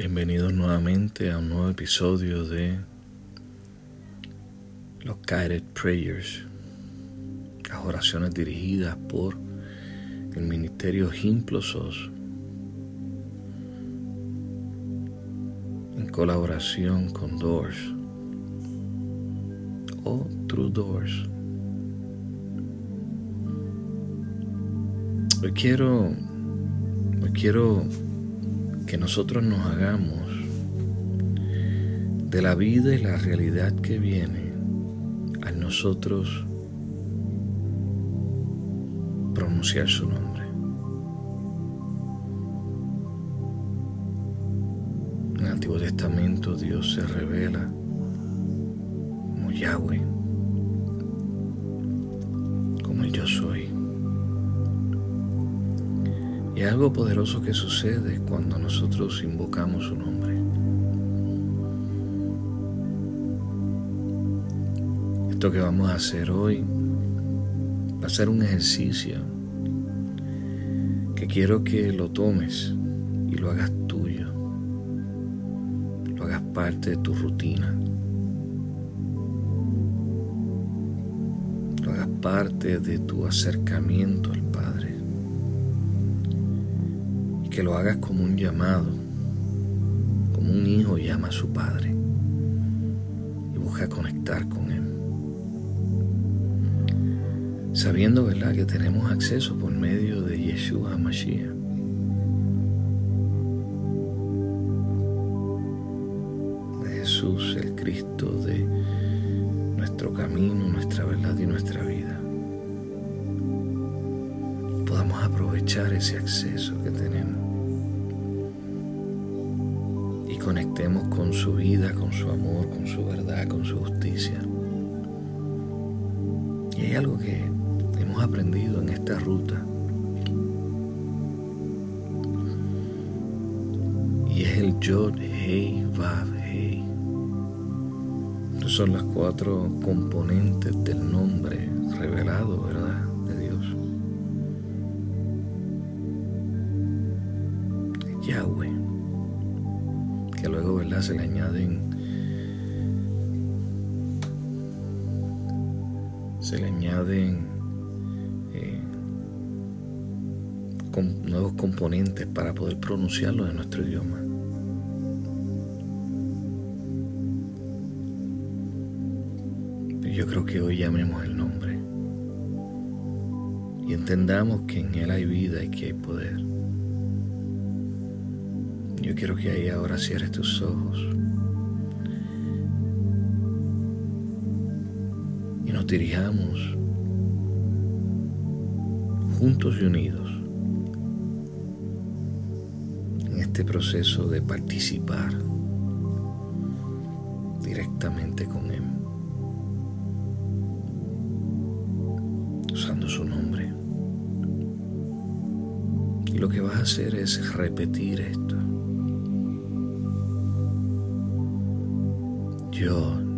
Bienvenidos nuevamente a un nuevo episodio de los Guided Prayers, las oraciones dirigidas por el Ministerio Gimplosos en colaboración con Doors o True Doors. Hoy quiero, hoy quiero que nosotros nos hagamos de la vida y la realidad que viene a nosotros pronunciar su nombre. En el Antiguo Testamento Dios se revela como Yahweh, Y algo poderoso que sucede cuando nosotros invocamos su nombre. Esto que vamos a hacer hoy va a ser un ejercicio que quiero que lo tomes y lo hagas tuyo, lo hagas parte de tu rutina, lo hagas parte de tu acercamiento que lo hagas como un llamado, como un hijo llama a su padre y busca conectar con él. Sabiendo, ¿verdad?, que tenemos acceso por medio de Yeshua Mashiach. De Jesús, el Cristo, de nuestro camino, nuestra verdad y nuestra vida podamos aprovechar ese acceso que tenemos conectemos con su vida, con su amor, con su verdad, con su justicia. Y hay algo que hemos aprendido en esta ruta y es el Yod, Hei, Vav, Hei. Son las cuatro componentes del nombre revelado, se le añaden se le añaden eh, nuevos componentes para poder pronunciarlo en nuestro idioma. Yo creo que hoy llamemos el nombre y entendamos que en Él hay vida y que hay poder. Yo quiero que ahí ahora cierres tus ojos y nos dirijamos juntos y unidos en este proceso de participar directamente con Él, usando su nombre. Y lo que vas a hacer es repetir esto. your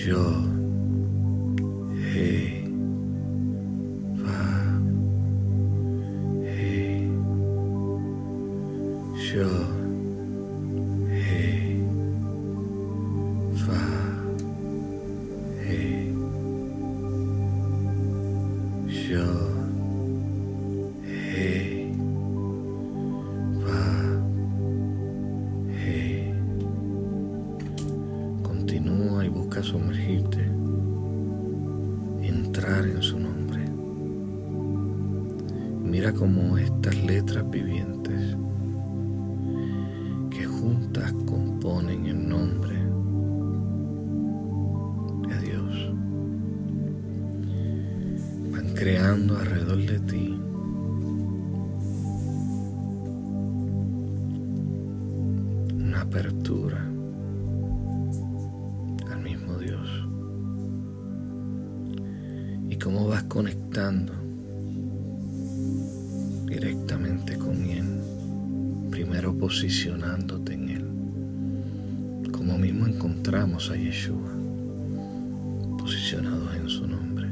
Sure. Apertura al mismo Dios y cómo vas conectando directamente con Él, primero posicionándote en Él, como mismo encontramos a Yeshua posicionados en su nombre.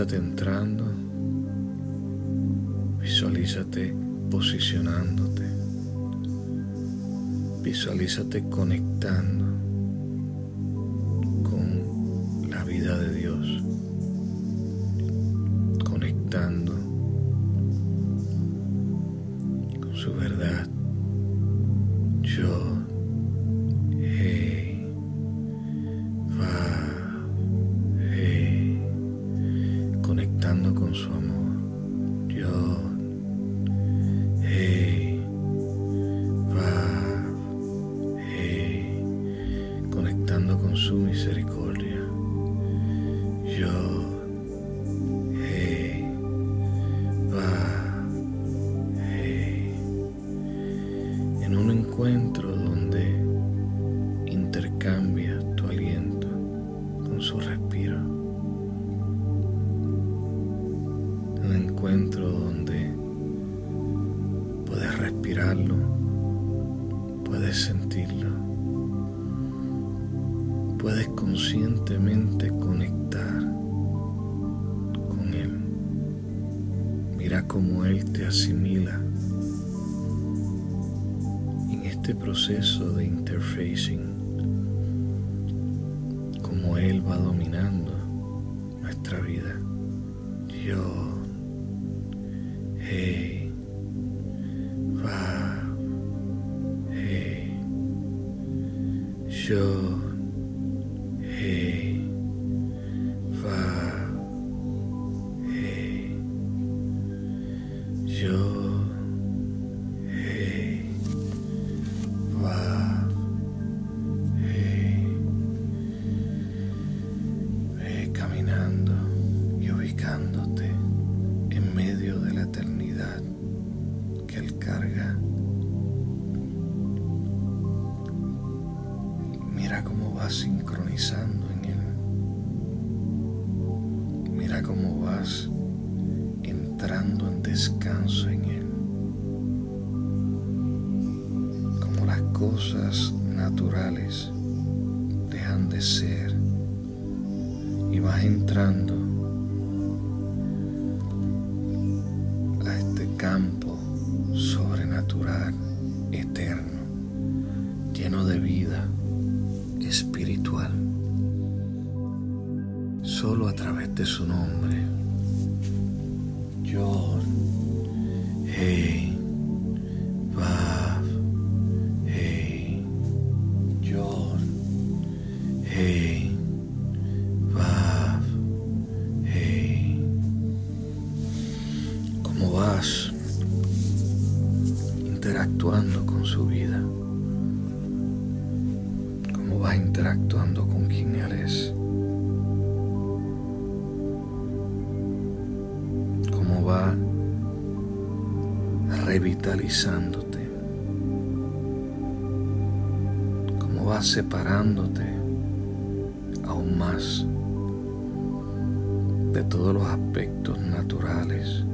Visualízate entrando, visualízate posicionándote, visualízate conectando conectando con Cómo Él te asimila en este proceso de interfacing, cómo Él va dominando nuestra vida. Yo, Cómo vas sincronizando en Él. Mira cómo vas entrando en descanso en Él. Como las cosas naturales dejan de ser y vas entrando interactuando con su vida? ¿Cómo vas interactuando con quien Él es? ¿Cómo va revitalizándote? ¿Cómo va separándote aún más de todos los aspectos naturales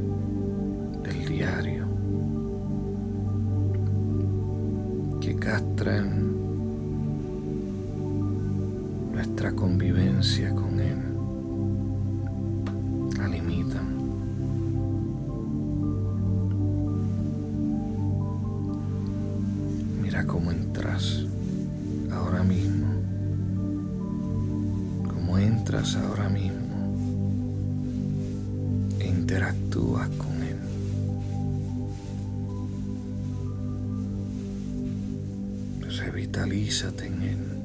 Mira cómo entras ahora mismo. Cómo entras ahora mismo e interactúas con él. Revitalízate en él.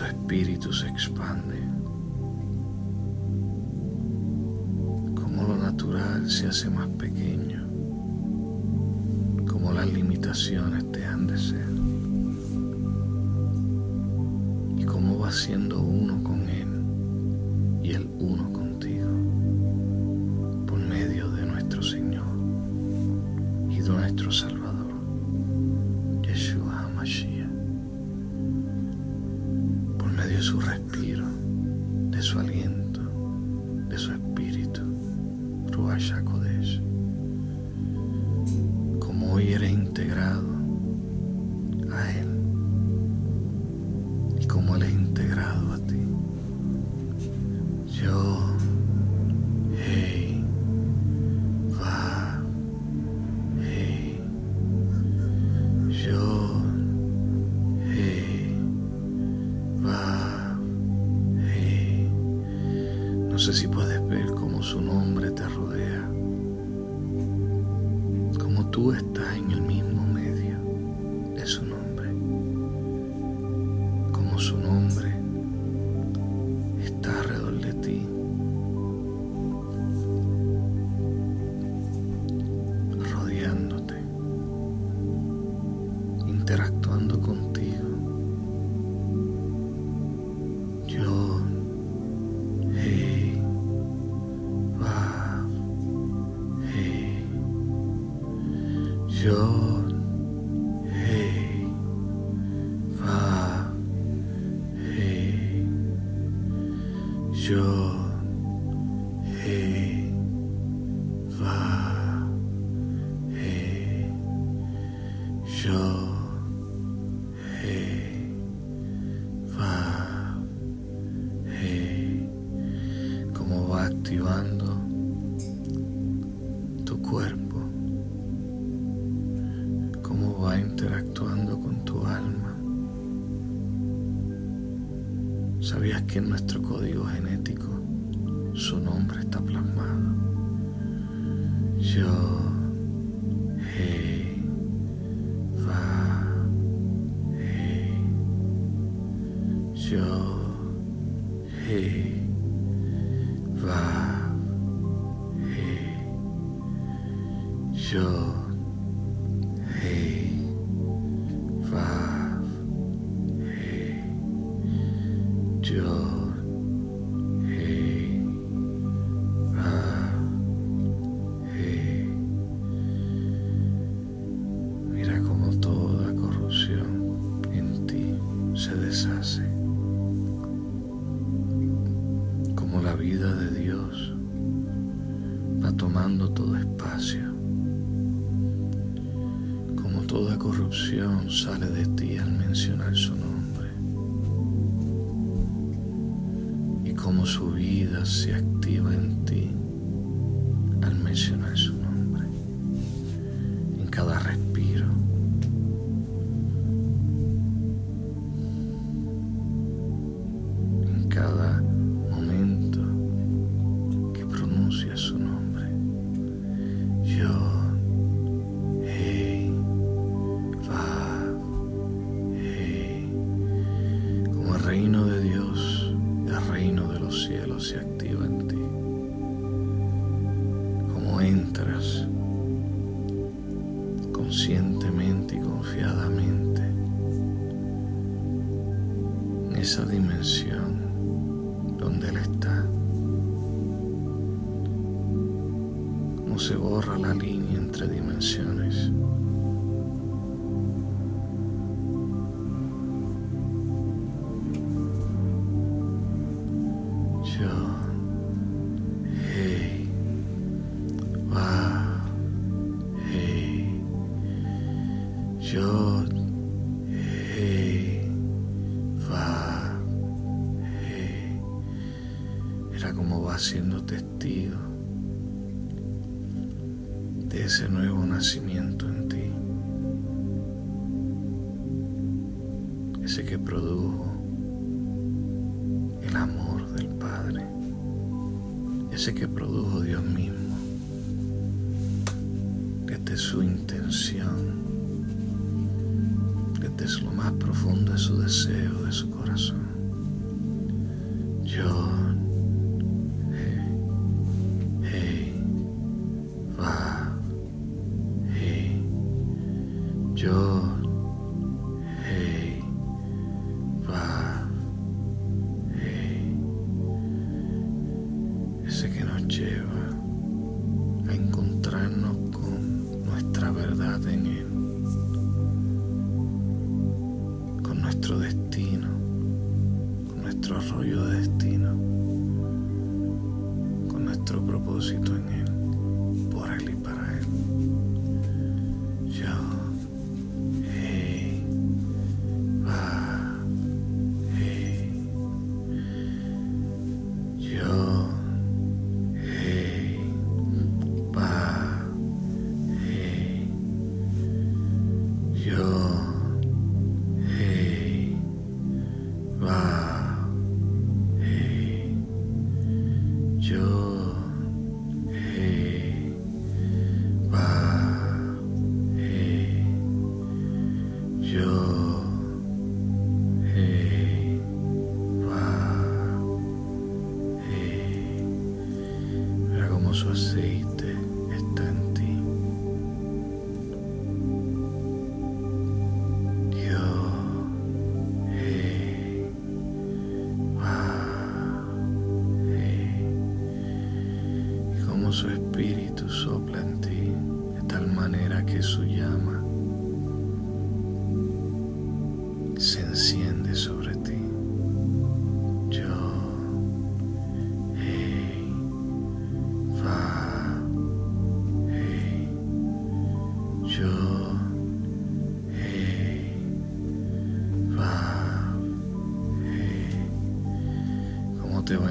tu espíritu se expande, como lo natural se hace más pequeño, como las limitaciones te han de ser, y cómo va siendo uno con Él y el uno con joy. que en nuestro código genético su nombre está plasmado. Yo, hey, va, yo, hey, va, yo. Su intención, desde lo más profundo de su deseo, de su corazón. Yo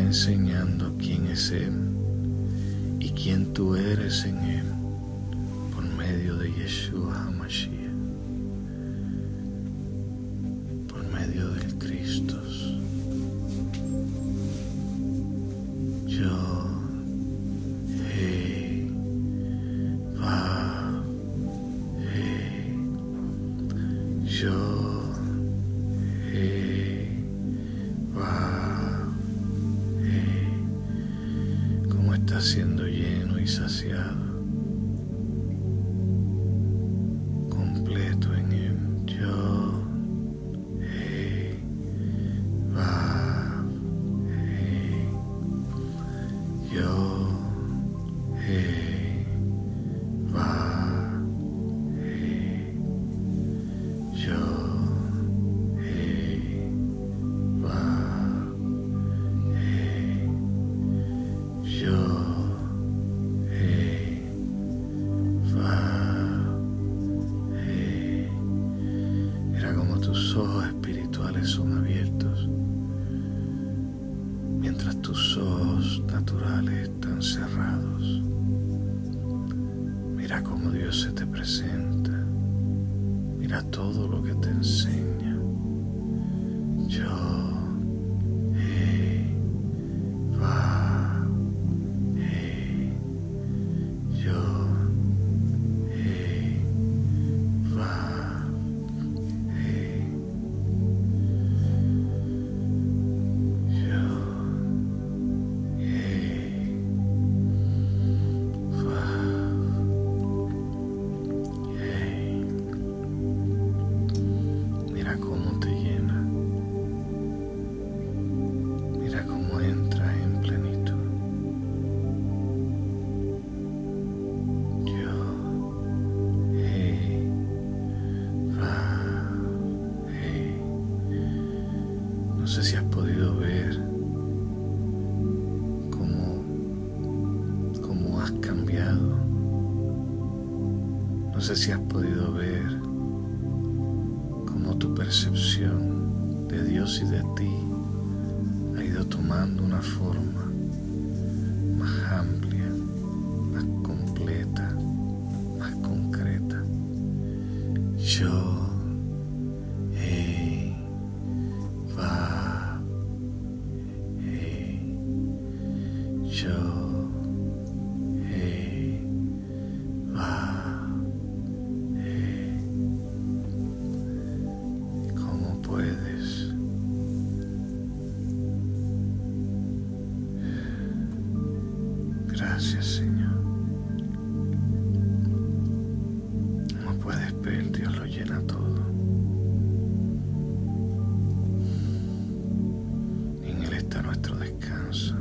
enseñando quién es Él y quién tú eres en Él por medio de Yeshua HaMashiach, siendo lleno y saciado. Mira todo lo que te enseño. No sé si has podido ver cómo tu percepción de Dios y de ti ha ido tomando una forma más amplia, llena todo. En Él está nuestro descanso.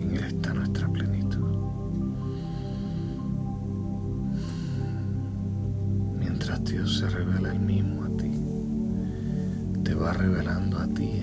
En Él está nuestra plenitud. Mientras Dios se revela el mismo a ti, te va revelando a ti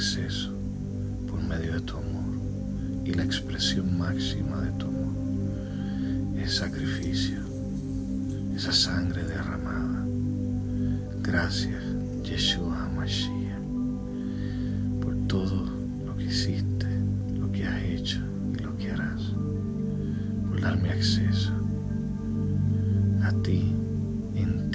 acceso por medio de tu amor. Y la expresión máxima de tu amor es sacrificio, esa sangre derramada. Gracias, Yeshua Mashiach, por todo lo que hiciste, lo que has hecho y lo que harás, por darme acceso a ti en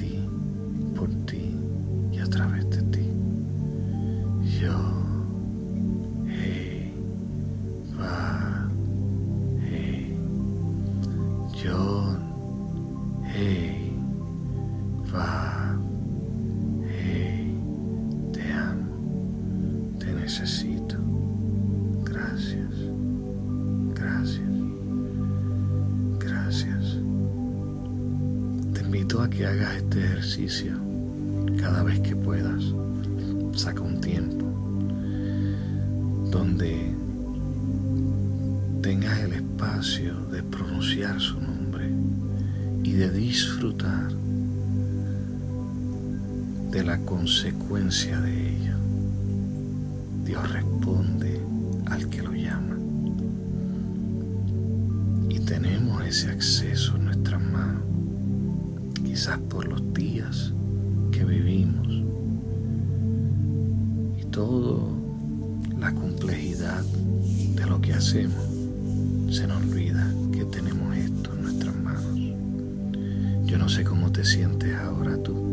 cada vez que puedas. Saca un tiempo donde tengas el espacio de pronunciar su nombre y de disfrutar de la consecuencia de ello. Dios responde al que lo llama. Y tenemos ese acceso en nuestras manos quizás por los días que vivimos. Y toda la complejidad de lo que hacemos, se nos olvida que tenemos esto en nuestras manos. Yo no sé cómo te sientes ahora tú,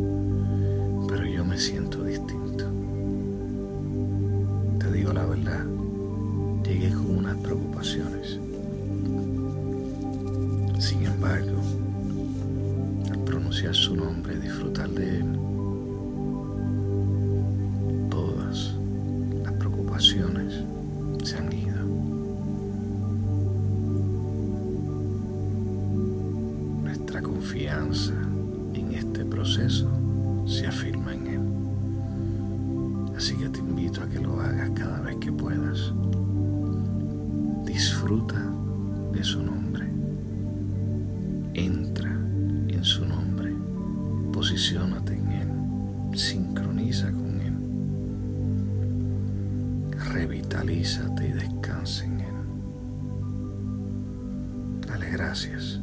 gracias.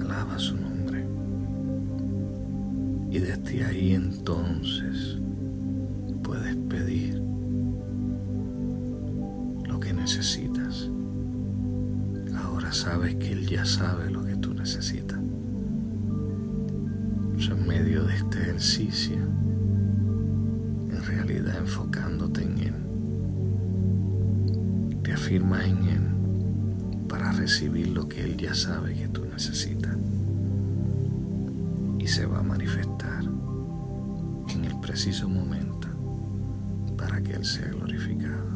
Alaba su nombre. Y desde ahí entonces puedes pedir lo que necesitas. Ahora sabes que Él ya sabe lo que tú necesitas. en medio de este ejercicio, en realidad enfocándote en Él, te afirmas en Él para recibir lo que Él ya sabe que tú necesitas y se va a manifestar en el preciso momento para que Él sea glorificado.